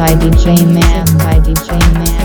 by DJ Man by DJ Man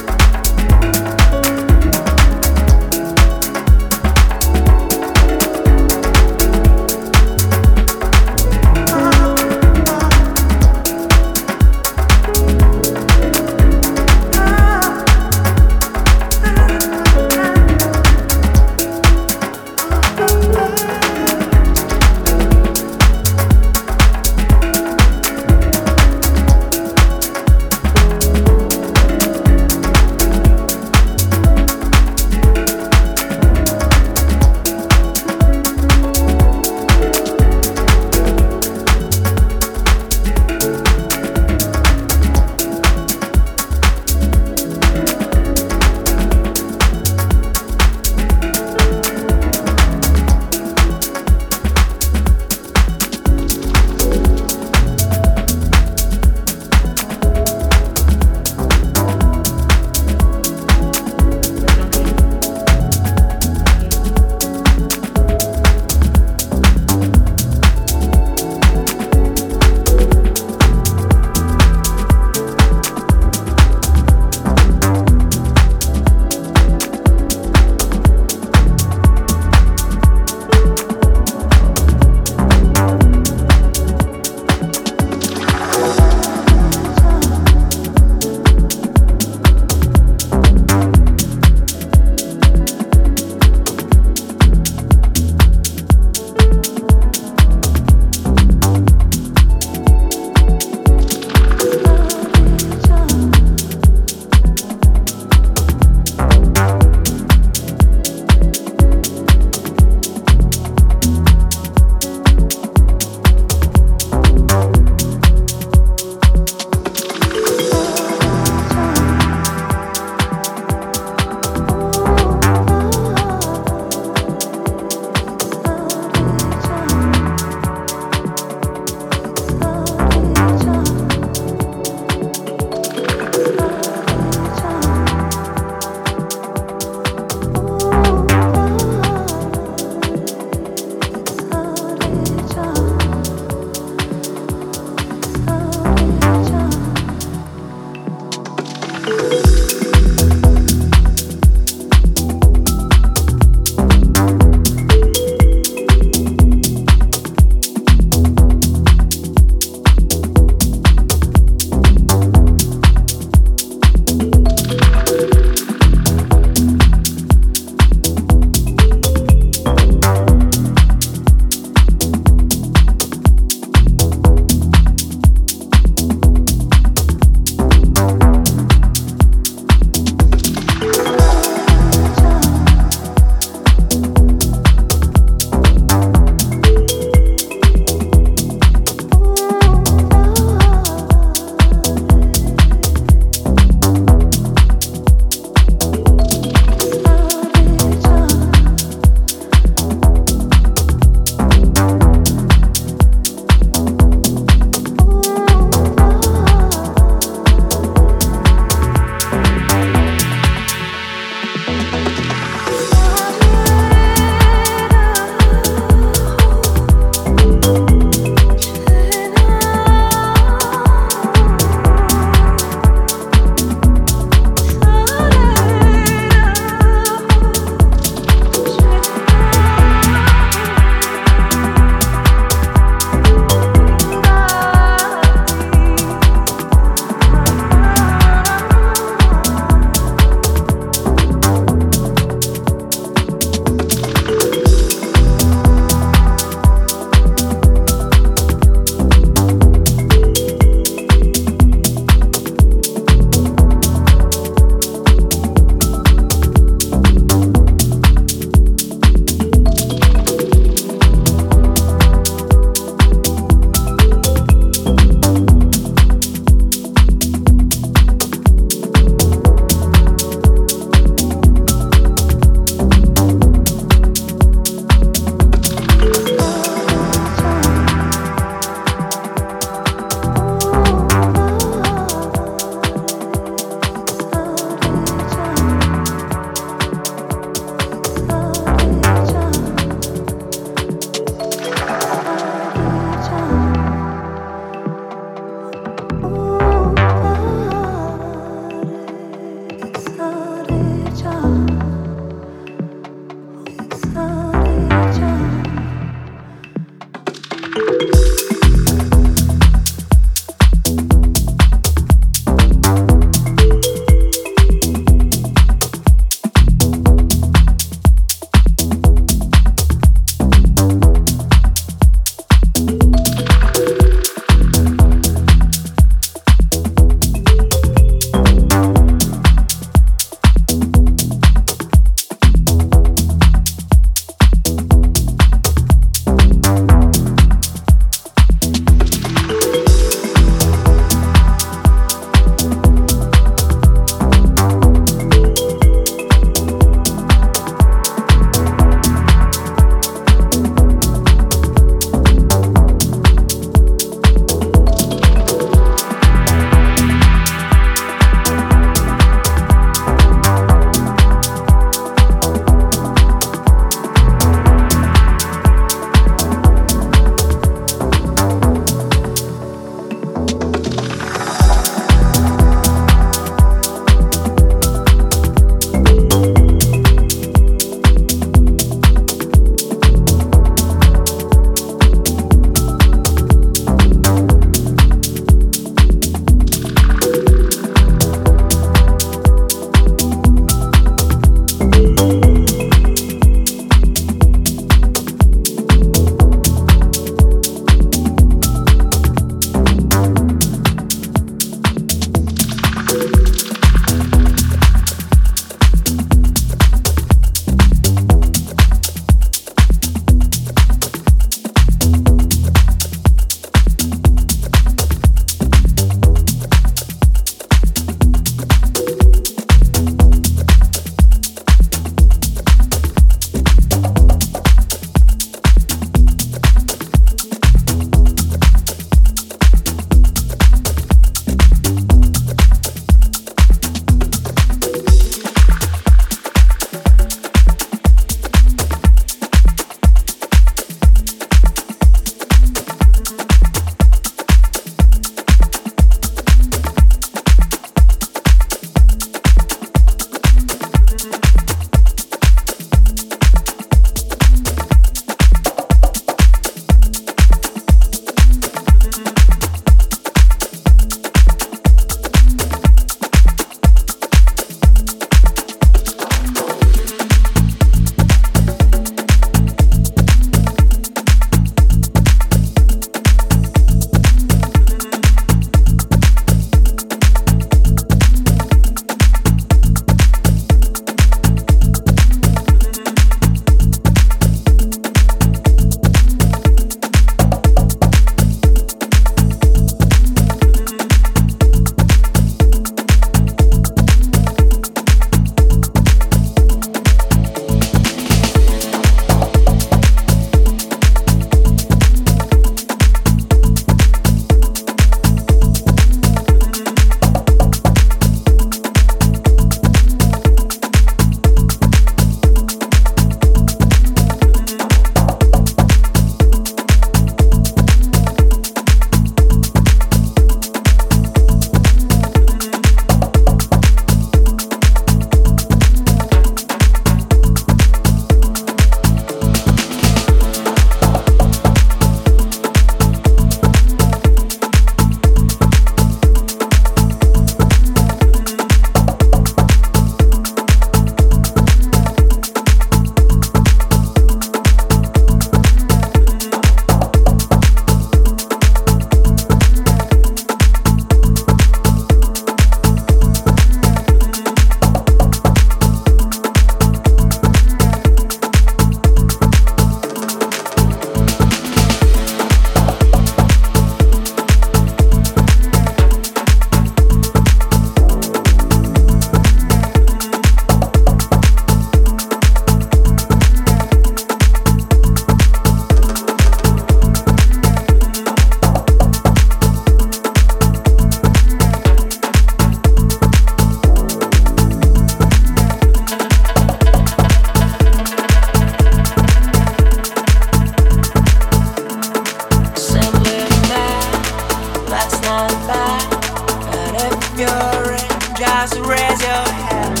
sunrise, raise your hand.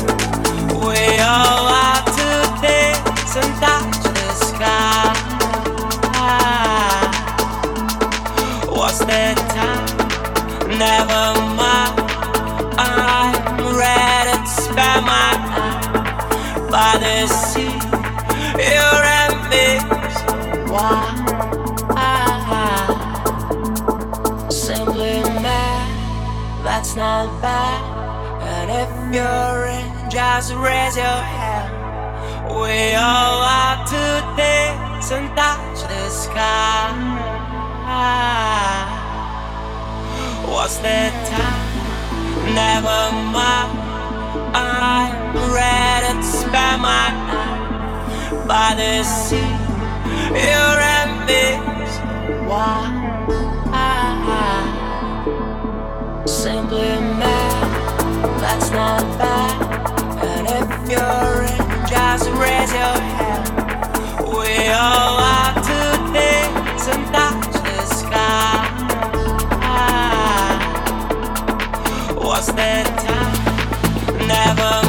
We all have to dance and touch the sky. What's the time? Never mind. I'm ready to spend my by the sea. You're me. Why? that's not bad. You're just raise your hand. We all have to dance and touch the sky. What's the time? Never mind. I'm ready to spend my night by the sea. You're me. Why? That's not bad. And if you're in, just raise your hand. We all have to dance and touch the sky. What's the time? Never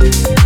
Thank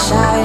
shine.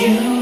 you.